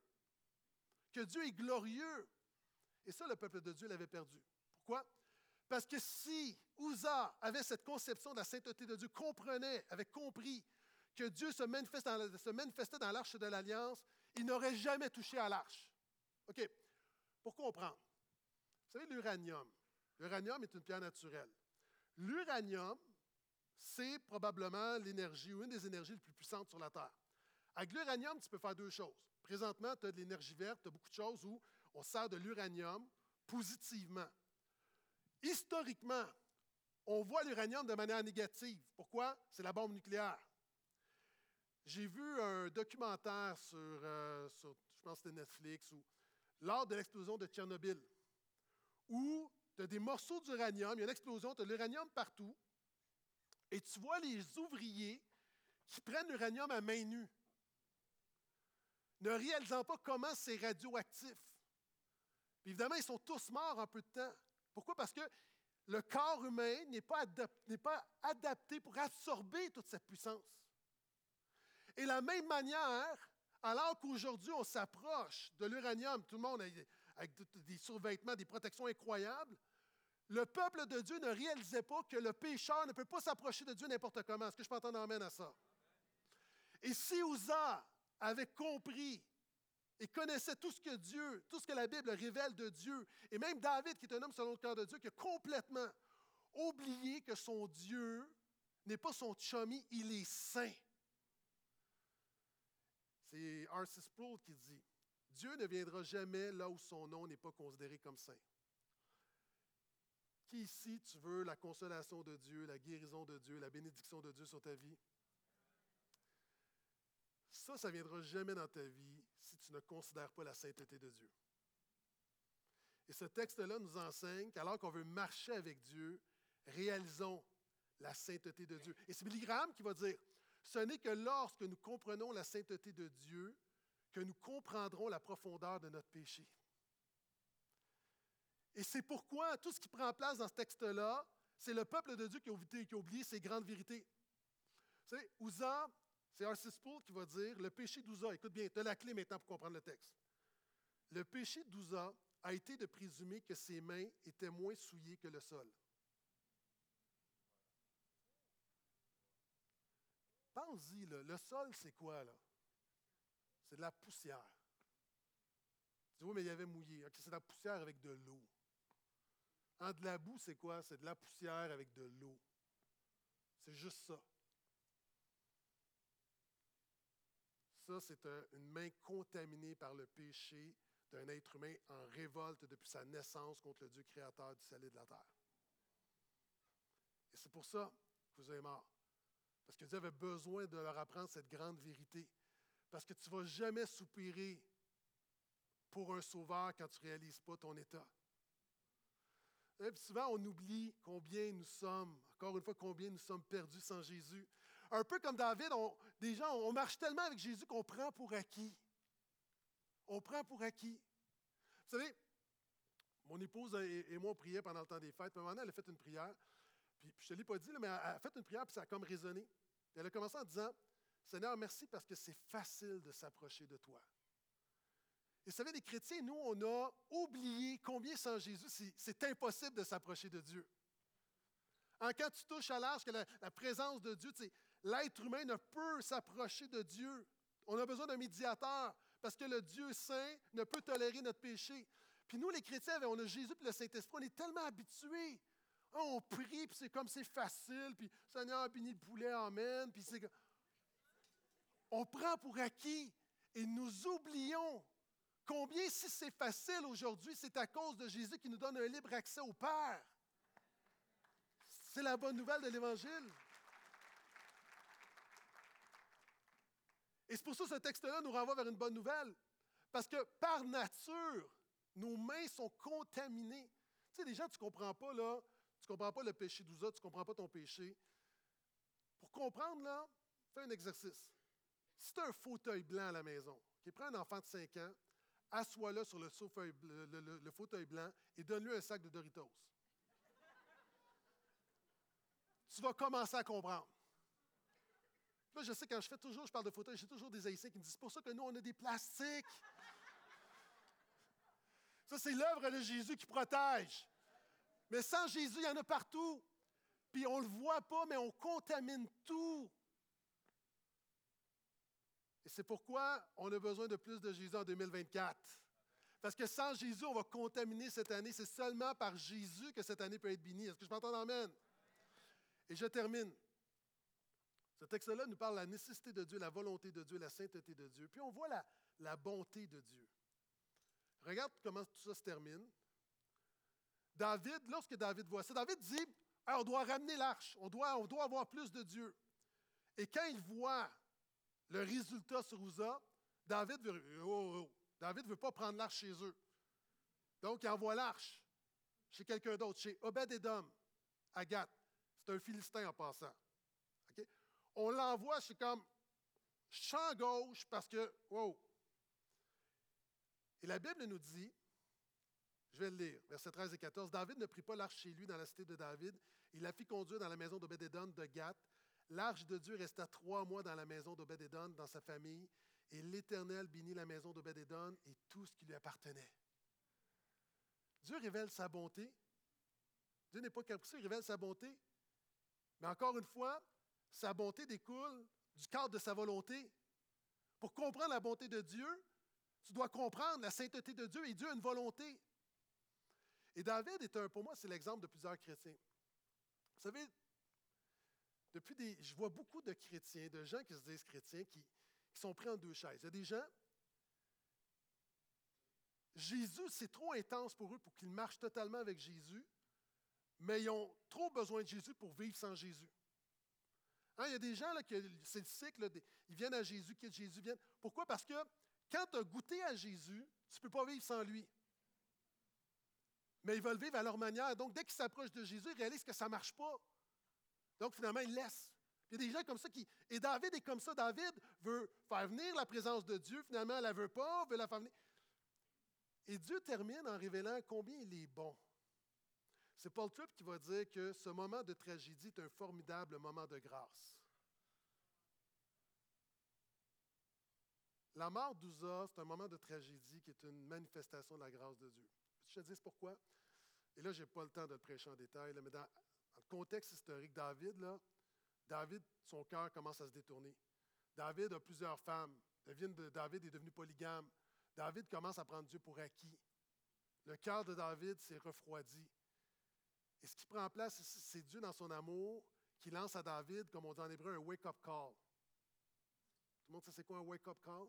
que Dieu est glorieux. Et ça, le peuple de Dieu l'avait perdu. Pourquoi? Parce que si Uza avait cette conception de la sainteté de Dieu, comprenait, avait compris que Dieu se, se manifestait dans l'arche de l'Alliance, il n'aurait jamais touché à l'arche. OK, pour comprendre. Vous savez, l'uranium. L'uranium est une pierre naturelle. L'uranium, c'est probablement l'énergie ou une des énergies les plus puissantes sur la Terre. Avec l'uranium, tu peux faire deux choses. Présentement, tu as de l'énergie verte, tu as beaucoup de choses où on sert de l'uranium positivement. Historiquement, on voit l'uranium de manière négative. Pourquoi? C'est la bombe nucléaire. J'ai vu un documentaire sur, euh, je pense que c'était Netflix, où, lors de l'explosion de Tchernobyl, où tu as des morceaux d'uranium, il y a une explosion, tu as de l'uranium partout, et tu vois les ouvriers qui prennent l'uranium à main nue, ne réalisant pas comment c'est radioactif. évidemment, ils sont tous morts en peu de temps. Pourquoi? Parce que le corps humain n'est pas, adapté pour absorber toute cette puissance. Et de la même manière, alors qu'aujourd'hui on s'approche de l'uranium, tout le monde avec des survêtements, des protections incroyables, le peuple de Dieu ne réalisait pas que le pécheur ne peut pas s'approcher de Dieu n'importe comment. Est-ce que je peux entendre amène à ça? Et si Uza avait compris et connaissait tout ce que Dieu, tout ce que la Bible révèle de Dieu, et même David, qui est un homme selon le cœur de Dieu, qui a complètement oublié que son Dieu n'est pas son chummy, il est saint. C'est R.C. Sproul qui dit Dieu ne viendra jamais là où son nom n'est pas considéré comme saint. Qui ici, tu veux la consolation de Dieu, la guérison de Dieu, la bénédiction de Dieu sur ta vie? Ça, ça ne viendra jamais dans ta vie si tu ne considères pas la sainteté de Dieu. Et ce texte-là nous enseigne qu'alors qu'on veut marcher avec Dieu, réalisons la sainteté de Dieu. Et c'est Billy Graham qui va dire, ce n'est que lorsque nous comprenons la sainteté de Dieu que nous comprendrons la profondeur de notre péché. Et c'est pourquoi tout ce qui prend place dans ce texte-là, c'est le peuple de Dieu qui a, oublié, ces grandes vérités. Vous savez, Uza, c'est R.C. Sproul qui va dire le péché d'Uza, écoute bien, tu as la clé maintenant pour comprendre le texte. Le péché d'Uza a été de présumer que ses mains étaient moins souillées que le sol. Pense-y, le sol, c'est quoi, là? C'est de la poussière. Tu dis, oui, mais il y avait mouillé. c'est de la poussière avec de l'eau. De la boue, c'est quoi? C'est de la poussière avec de l'eau. C'est juste ça. Ça, c'est une main contaminée par le péché d'un être humain en révolte depuis sa naissance contre le Dieu créateur du ciel et de la terre. Et c'est pour ça que vous êtes morts. Parce que Dieu avait besoin de leur apprendre cette grande vérité. Parce que tu ne vas jamais soupirer pour un sauveur quand tu ne réalises pas ton état. Et souvent, on oublie combien nous sommes, encore une fois, combien nous sommes perdus sans Jésus. Un peu comme David, des gens, on marche tellement avec Jésus qu'on prend pour acquis. On prend pour acquis. Vous savez, Mon épouse et, moi, on priait pendant le temps des fêtes. Puis à un moment elle a fait une prière. Puis, je ne te l'ai pas dit, mais elle a fait une prière, puis ça a comme résonné. elle a commencé en disant Seigneur, merci parce que c'est facile de s'approcher de toi. Et vous savez, les chrétiens, nous, on a oublié combien sans Jésus, c'est impossible de s'approcher de Dieu. En quand tu touches à l'âge que la, présence de Dieu, l'être humain ne peut s'approcher de Dieu. On a besoin d'un médiateur parce que le Dieu saint ne peut tolérer notre péché. Puis nous, les chrétiens, on a Jésus et le Saint-Esprit, on est tellement habitués. Ah, on prie, puis c'est comme c'est facile, puis Seigneur, béni le poulet, Amen. Puis c'est... On prend pour acquis et nous oublions combien, si c'est facile aujourd'hui, c'est à cause de Jésus qui nous donne un libre accès au Père. C'est la bonne nouvelle de l'Évangile. Et c'est pour ça que ce texte-là nous renvoie vers une bonne nouvelle. Parce que par nature, nos mains sont contaminées. Tu sais, les gens, tu ne comprends pas, là, tu ne comprends pas le péché d'Ouza, tu ne comprends pas ton péché. Pour comprendre, là, fais un exercice. Si tu as un fauteuil blanc à la maison, qui prend un enfant de 5 ans, assois-le sur le, le, fauteuil blanc et donne-lui un sac de Doritos. tu vas commencer à comprendre. Là, je sais, quand je fais toujours, je parle de fauteuil, j'ai toujours des haïtiens qui me disent c'est pour ça que nous, on a des plastiques. Ça, c'est l'œuvre de Jésus qui protège. Mais sans Jésus, il y en a partout. Puis on ne le voit pas, mais on contamine tout. C'est pourquoi on a besoin de plus de Jésus en 2024. Parce que sans Jésus, on va contaminer cette année. C'est seulement par Jésus que cette année peut être bénie. Est-ce que je m'entends? Amen? Et je termine. Ce texte-là nous parle de la nécessité de Dieu, la volonté de Dieu, la sainteté de Dieu. Puis on voit la, bonté de Dieu. Regarde comment tout ça se termine. David, lorsque David voit ça, David dit on doit ramener l'arche, on doit avoir plus de Dieu. Et quand il voit le résultat sur Uza, David veut, oh, oh, oh. Veut pas prendre l'arche chez eux. Donc, il envoie l'arche chez quelqu'un d'autre, chez Obed-Edom, Agathe. C'est un Philistin en passant. On l'envoie, c'est comme champ gauche parce que, wow. Et la Bible nous dit, je vais le lire, versets 13 et 14, David ne prit pas l'arche chez lui dans la cité de David. Il la fit conduire dans la maison d'Obed-Edom de Gath. L'arche de Dieu resta trois mois dans la maison d'Obed-Edom, dans sa famille, et l'Éternel bénit la maison d'Obed-Edom et tout ce qui lui appartenait. Dieu révèle sa bonté. Dieu n'est pas capricieux, il révèle sa bonté. Mais encore une fois, sa bonté découle du cadre de sa volonté. Pour comprendre la bonté de Dieu, tu dois comprendre la sainteté de Dieu et Dieu a une volonté. Et David est un, pour moi, c'est l'exemple de plusieurs chrétiens. Vous savez, depuis je vois beaucoup de chrétiens, de gens qui se disent chrétiens, qui, sont pris en deux chaises. Il y a des gens, Jésus, c'est trop intense pour eux pour qu'ils marchent totalement avec Jésus, mais ils ont trop besoin de Jésus pour vivre sans Jésus. Hein, il y a des gens, là, c'est le cycle, ils viennent à Jésus, quittent Jésus, viennent. Pourquoi? Parce que quand tu as goûté à Jésus, tu ne peux pas vivre sans lui. Mais ils veulent vivre à leur manière. Donc, dès qu'ils s'approchent de Jésus, ils réalisent que ça ne marche pas. Donc, finalement, ils laissent. Il y a des gens comme ça qui. Et David est comme ça. David veut faire venir la présence de Dieu. Finalement, elle ne la veut pas, veut la faire venir. Et Dieu termine en révélant combien il est bon. C'est Paul Tripp qui va dire que ce moment de tragédie est un formidable moment de grâce. La mort d'Uza, c'est un moment de tragédie qui est une manifestation de la grâce de Dieu. Je te dis pourquoi? Et là, je n'ai pas le temps de prêcher en détail, mais dans, contexte historique, David, David, son cœur commence à se détourner. David a plusieurs femmes. David est devenu polygame. David commence à prendre Dieu pour acquis. Le cœur de David s'est refroidi. Et ce qui prend place, c'est Dieu dans son amour qui lance à David, comme on dit en hébreu, un wake-up call. Tout le monde sait c'est quoi un wake-up call?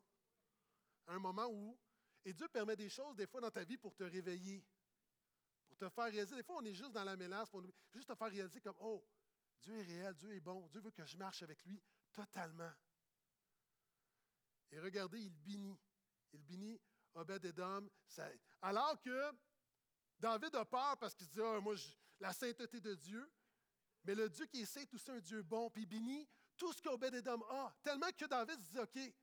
Un moment où, et Dieu permet des choses des fois dans ta vie pour te réveiller, te faire réaliser. Des fois, on est juste dans la mélasse, pour juste te faire réaliser comme, oh, Dieu est réel, Dieu est bon, Dieu veut que je marche avec lui totalement. Et regardez, il bénit. Il bénit Obed-Edom. Alors que David a peur parce qu'il dit, ah, moi, la sainteté de Dieu. Mais le Dieu qui est saint, ça, un Dieu bon, puis béni tout ce qu'Obed-Edom a. Tellement que David se dit, OK,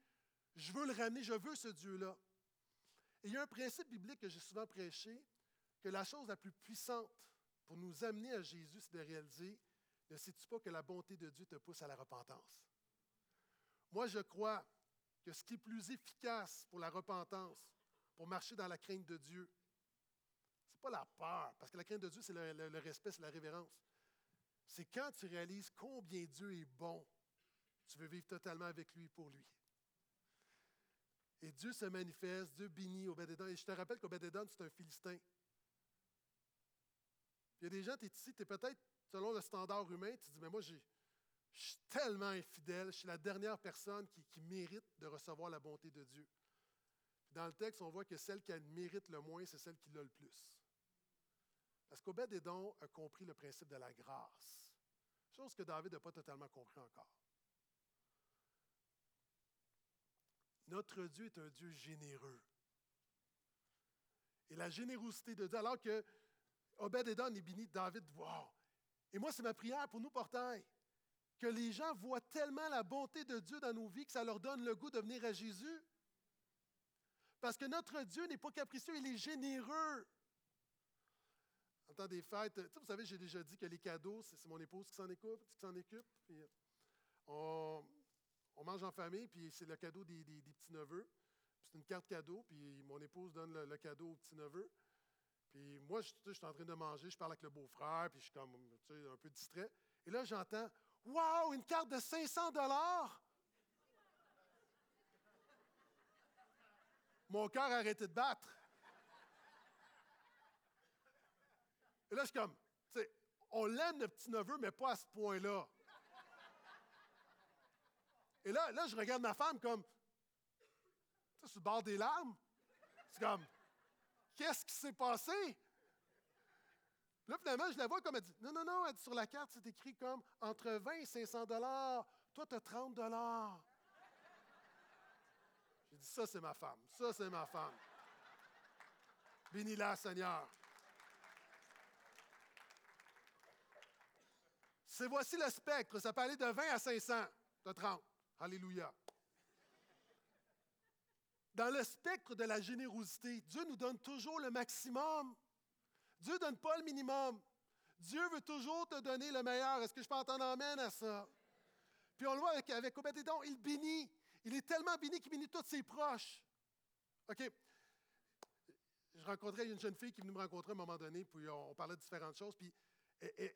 je veux le ramener, je veux ce Dieu-là. Et il y a un principe biblique que j'ai souvent prêché. Que la chose la plus puissante pour nous amener à Jésus, c'est de réaliser, ne sais-tu pas que la bonté de Dieu te pousse à la repentance? Moi, je crois que ce qui est plus efficace pour la repentance, pour marcher dans la crainte de Dieu, ce n'est pas la peur, parce que la crainte de Dieu, c'est le, respect, c'est la révérence. C'est quand tu réalises combien Dieu est bon, tu veux vivre totalement avec lui pour lui. Et Dieu se manifeste, Dieu bénit Obed-Edom. Et je te rappelle qu'Obed-Edom, c'est un Philistin. Il y a des gens, tu es ici, tu es peut-être, selon le standard humain, tu te dis, mais moi, je suis tellement infidèle, je suis la dernière personne qui, mérite de recevoir la bonté de Dieu. Dans le texte, on voit que celle qui mérite le moins, c'est celle qui l'a le plus. Parce qu'Obed-Edom a compris le principe de la grâce, chose que David n'a pas totalement compris encore. Notre Dieu est un Dieu généreux. Et la générosité de Dieu, alors que Obed-Edom est béni, David, wow! Et moi, c'est ma prière pour nous, portail, que les gens voient tellement la bonté de Dieu dans nos vies que ça leur donne le goût de venir à Jésus. Parce que notre Dieu n'est pas capricieux, il est généreux. En temps des fêtes, vous savez, j'ai déjà dit que les cadeaux, c'est mon épouse qui s'en occupe. Qui s'en occupe on, mange en famille, puis c'est le cadeau des, petits-neveux. C'est une carte cadeau, puis mon épouse donne le, cadeau au petit-neveu. Puis moi, je, suis en train de manger, je parle avec le beau-frère, puis je suis comme un peu distrait. Et là, j'entends Waouh, une carte de 500 dollars! Mon cœur a arrêté de battre. Et là, je suis comme, tu sais, on l'aime, le petit-neveu, mais pas à ce point-là. Et là, là, je regarde ma femme comme, tu sais, sur le bord des larmes. C'est comme, qu'est-ce qui s'est passé? Là, finalement, je la vois comme elle dit, non, non, non, elle dit, sur la carte, c'est écrit comme entre 20 et 500 dollars. Toi, tu as 30 dollars. J'ai dit, ça, c'est ma femme. Ça, c'est ma femme. Bénis-la, Seigneur. C'est voici le spectre. Ça peut aller de 20 à 500. De 30. Alléluia. Dans le spectre de la générosité, Dieu nous donne toujours le maximum. Dieu ne donne pas le minimum. Dieu veut toujours te donner le meilleur. Est-ce que je peux entendre amène à ça? Puis on le voit avec, avec il bénit. Il est tellement béni qu'il bénit tous ses proches. OK? Je rencontrais une jeune fille qui venait me rencontrer à un moment donné, puis on, parlait de différentes choses. Puis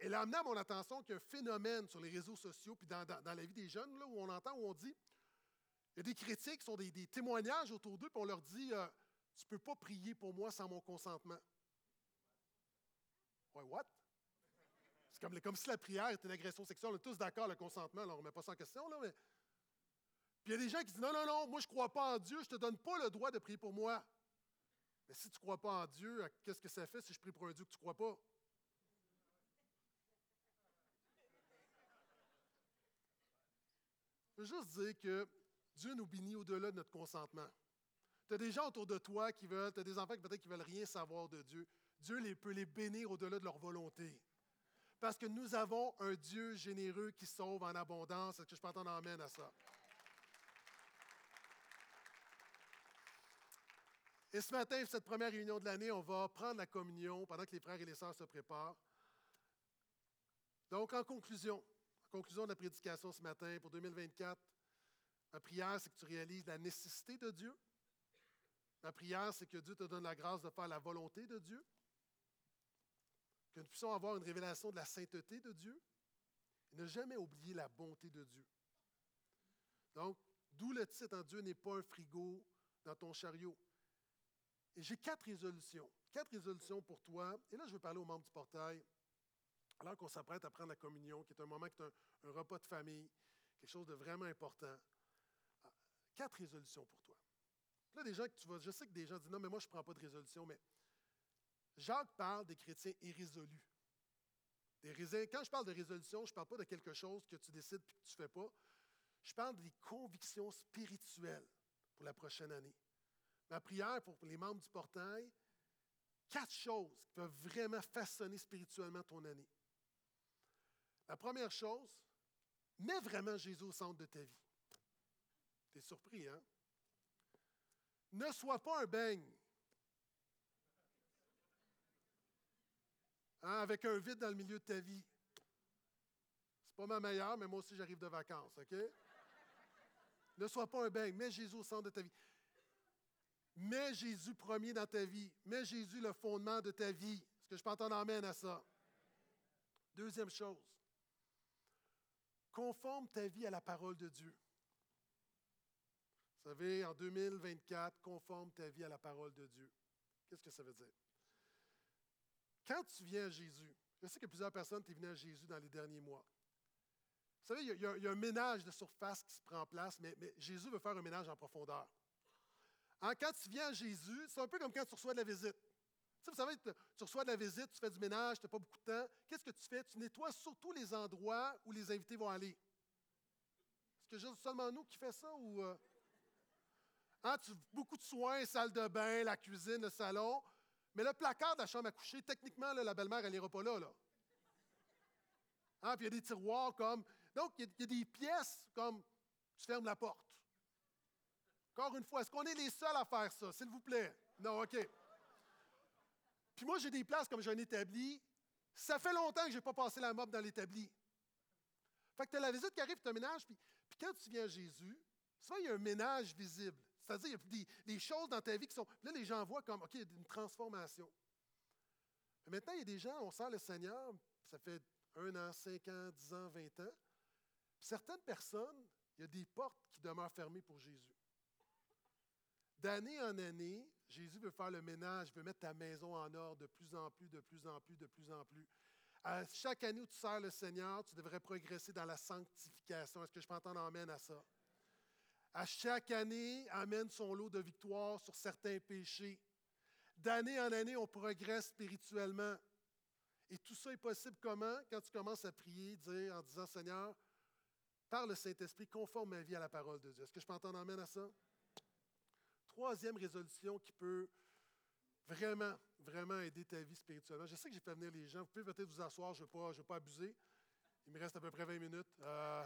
elle a amené à mon attention qu'il y a un phénomène sur les réseaux sociaux, puis dans, la vie des jeunes, là, où on entend, où on dit, il y a des critiques, sont des, témoignages autour d'eux, puis on leur dit, euh, tu ne peux pas prier pour moi sans mon consentement. Ouais, what? C'est comme, si la prière était une agression sexuelle. On est tous d'accord, le consentement, on ne remet pas ça en question, là, mais... Puis il y a des gens qui disent, non, non, non, moi je ne crois pas en Dieu, je ne te donne pas le droit de prier pour moi. Mais si tu ne crois pas en Dieu, qu'est-ce que ça fait si je prie pour un Dieu que tu ne crois pas? Je veux juste dire que Dieu nous bénit au-delà de notre consentement. Tu as des gens autour de toi qui veulent, tu as des enfants qui peut-être qui veulent rien savoir de Dieu. Dieu peut les bénir au-delà de leur volonté. Parce que nous avons un Dieu généreux qui sauve en abondance. Est-ce que je peux entendre amène à ça? Et ce matin, cette première réunion de l'année, on va prendre la communion pendant que les frères et les sœurs se préparent. Donc, en conclusion, conclusion de la prédication ce matin pour 2024, ma prière, c'est que tu réalises la nécessité de Dieu. Ma prière, c'est que Dieu te donne la grâce de faire la volonté de Dieu. Que nous puissions avoir une révélation de la sainteté de Dieu ne jamais oublier la bonté de Dieu. Donc, d'où le titre en Dieu n'est pas un frigo dans ton chariot. Et j'ai quatre résolutions. Quatre résolutions pour toi. Et là, je veux parler aux membres du portail alors qu'on s'apprête à prendre la communion, qui est un moment qui est un, repas de famille, quelque chose de vraiment important, quatre résolutions pour toi. Là, des gens tu je sais que des gens disent non, mais moi, je ne prends pas de résolution, mais Jacques parle des chrétiens irrésolus. Quand je parle de résolution, je ne parle pas de quelque chose que tu décides et que tu ne fais pas. Je parle des convictions spirituelles pour la prochaine année. Ma prière pour les membres du portail, quatre choses qui peuvent vraiment façonner spirituellement ton année. La première chose, mets vraiment Jésus au centre de ta vie. Tu es surpris, hein? Ne sois pas un beigne. Hein, avec un vide dans le milieu de ta vie. C'est pas ma meilleure, mais moi aussi j'arrive de vacances, OK? Ne sois pas un beigne, mets Jésus au centre de ta vie. Mets Jésus premier dans ta vie. Mets Jésus le fondement de ta vie. Est-ce que je peux entendre amène à ça? Deuxième chose, conforme ta vie à la parole de Dieu. Vous savez, en 2024, conforme ta vie à la parole de Dieu. Qu'est-ce que ça veut dire? Quand tu viens à Jésus, je sais que plusieurs personnes sont venues à Jésus dans les derniers mois. Vous savez, il y, a, un ménage de surface qui se prend en place, mais, Jésus veut faire un ménage en profondeur. Hein, quand tu viens à Jésus, c'est un peu comme quand tu reçois de la visite. vous savez, tu reçois de la visite, tu fais du ménage, tu n'as pas beaucoup de temps. Qu'est-ce que tu fais? Tu nettoies surtout les endroits où les invités vont aller. Est-ce que c'est seulement nous qui fait ça ou. Euh? Hein, beaucoup de soins, salle de bain, la cuisine, le salon. Mais le placard de la chambre à coucher, techniquement, la belle-mère, elle n'ira pas là. là. Hein, puis il y a des tiroirs comme. Donc, il y, a, des pièces comme tu fermes la porte. Encore une fois, est-ce qu'on est les seuls à faire ça, s'il vous plaît? Non, OK. Puis moi, j'ai des places comme j'ai un établi. Ça fait longtemps que je n'ai pas passé la mob dans l'établi. Fait que tu as la visite qui arrive, tu ménage, puis, puis quand tu viens à Jésus, souvent, il y a un ménage visible. C'est-à-dire, il y a des, choses dans ta vie qui sont. Là, les gens voient comme, OK, il y a une transformation. maintenant, il y a des gens, on sent le Seigneur, ça fait un an, cinq ans, dix ans, vingt ans. certaines personnes, il y a des portes qui demeurent fermées pour Jésus. D'année en année, Jésus veut faire le ménage, veut mettre ta maison en ordre de plus en plus, de plus en plus, de plus en plus. À chaque année où tu sers le Seigneur, tu devrais progresser dans la sanctification. Est-ce que je peux entendre amène à ça? À chaque année, amène son lot de victoires sur certains péchés. D'année en année, on progresse spirituellement. Et tout ça est possible comment? Quand tu commences à prier, dire, en disant, Seigneur, par le Saint-Esprit, conforme ma vie à la parole de Dieu. Est-ce que je peux entendre amène à ça? Troisième résolution qui peut vraiment, vraiment aider ta vie spirituellement. Je sais que j'ai fait venir les gens. Vous pouvez peut-être vous asseoir, je ne vais, pas abuser. Il me reste à peu près 20 minutes. Euh,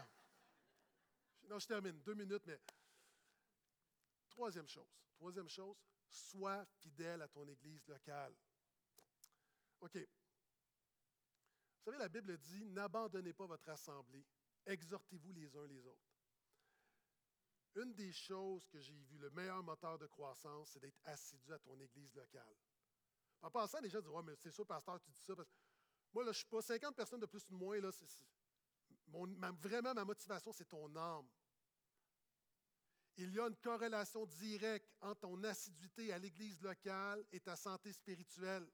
je termine. Deux minutes, mais. Troisième chose. Troisième chose, sois fidèle à ton église locale. OK. Vous savez, la Bible dit N'abandonnez pas votre assemblée, exhortez-vous les uns les autres. Une des choses que j'ai vues, le meilleur moteur de croissance, c'est d'être assidu à ton église locale. En passant, les gens disent mais c'est sûr, pasteur, tu dis ça. Parce moi, là, je ne suis pas 50 personnes de plus ou de moins. Là, vraiment, ma motivation, c'est ton âme. Il y a une corrélation directe entre ton assiduité à l'Église locale et ta santé spirituelle.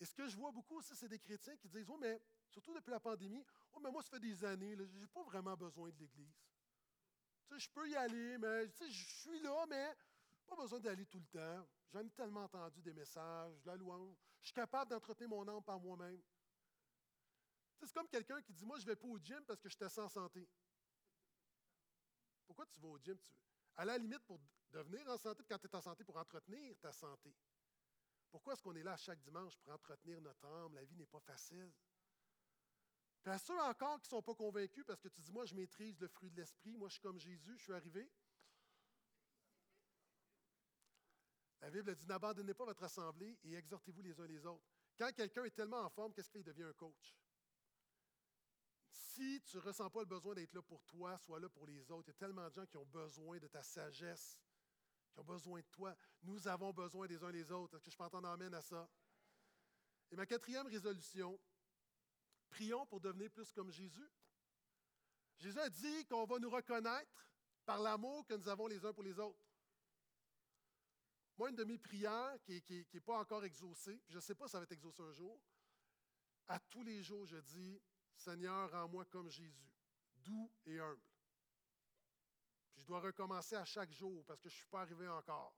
Et ce que je vois beaucoup aussi, c'est des chrétiens qui disent, oh, mais surtout depuis la pandémie, oh, mais moi, ça fait des années, je n'ai pas vraiment besoin de l'Église. Je peux y aller, mais je suis là, mais pas besoin d'aller tout le temps. J'en ai tellement entendu des messages, la louange. Je suis capable d'entretenir mon âme par moi-même. C'est comme quelqu'un qui dit Moi, je ne vais pas au gym parce que je suis sans santé. Pourquoi tu vas au gym? À la limite, pour devenir en santé, quand tu es en santé, pour entretenir ta santé. Pourquoi est-ce qu'on est là chaque dimanche pour entretenir notre âme? La vie n'est pas facile. Puis à ceux encore qui ne sont pas convaincus parce que tu dis, moi, je maîtrise le fruit de l'esprit, moi, je suis comme Jésus, je suis arrivé. La Bible dit, n'abandonnez pas votre assemblée et exhortez-vous les uns les autres. Quand quelqu'un est tellement en forme, qu'est-ce qu'il devient un coach? Si tu ne ressens pas le besoin d'être là pour toi, sois là pour les autres. Il y a tellement de gens qui ont besoin de ta sagesse, qui ont besoin de toi. Nous avons besoin des uns des autres. Est-ce que je peux entendre amène à ça? Et ma quatrième résolution, prions pour devenir plus comme Jésus. Jésus a dit qu'on va nous reconnaître par l'amour que nous avons les uns pour les autres. Moi, une de mes prières qui n'est pas encore exaucée, je ne sais pas si ça va être exaucé un jour, à tous les jours, je dis, Seigneur, rends-moi comme Jésus, doux et humble. Je dois recommencer à chaque jour parce que je ne suis pas arrivé encore.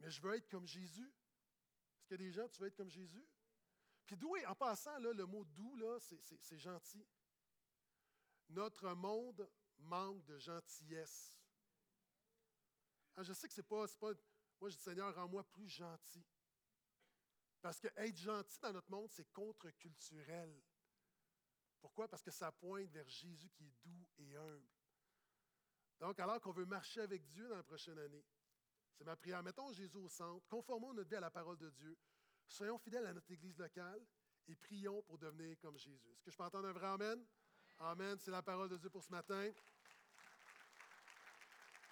Mais je veux être comme Jésus. Est-ce qu'il y a des gens, tu veux être comme Jésus? Puis doué, en passant, le mot doux, c'est, gentil. Notre monde manque de gentillesse. Ah, je sais que ce n'est pas, pas. Moi, je dis Seigneur, rends-moi plus gentil. Parce que être gentil dans notre monde, c'est contre-culturel. Pourquoi? Parce que ça pointe vers Jésus qui est doux et humble. Donc, alors qu'on veut marcher avec Dieu dans la prochaine année, c'est ma prière. Mettons Jésus au centre, conformons notre vie à la parole de Dieu. Soyons fidèles à notre Église locale et prions pour devenir comme Jésus. Est-ce que je peux entendre un vrai Amen? Amen. C'est la parole de Dieu pour ce matin.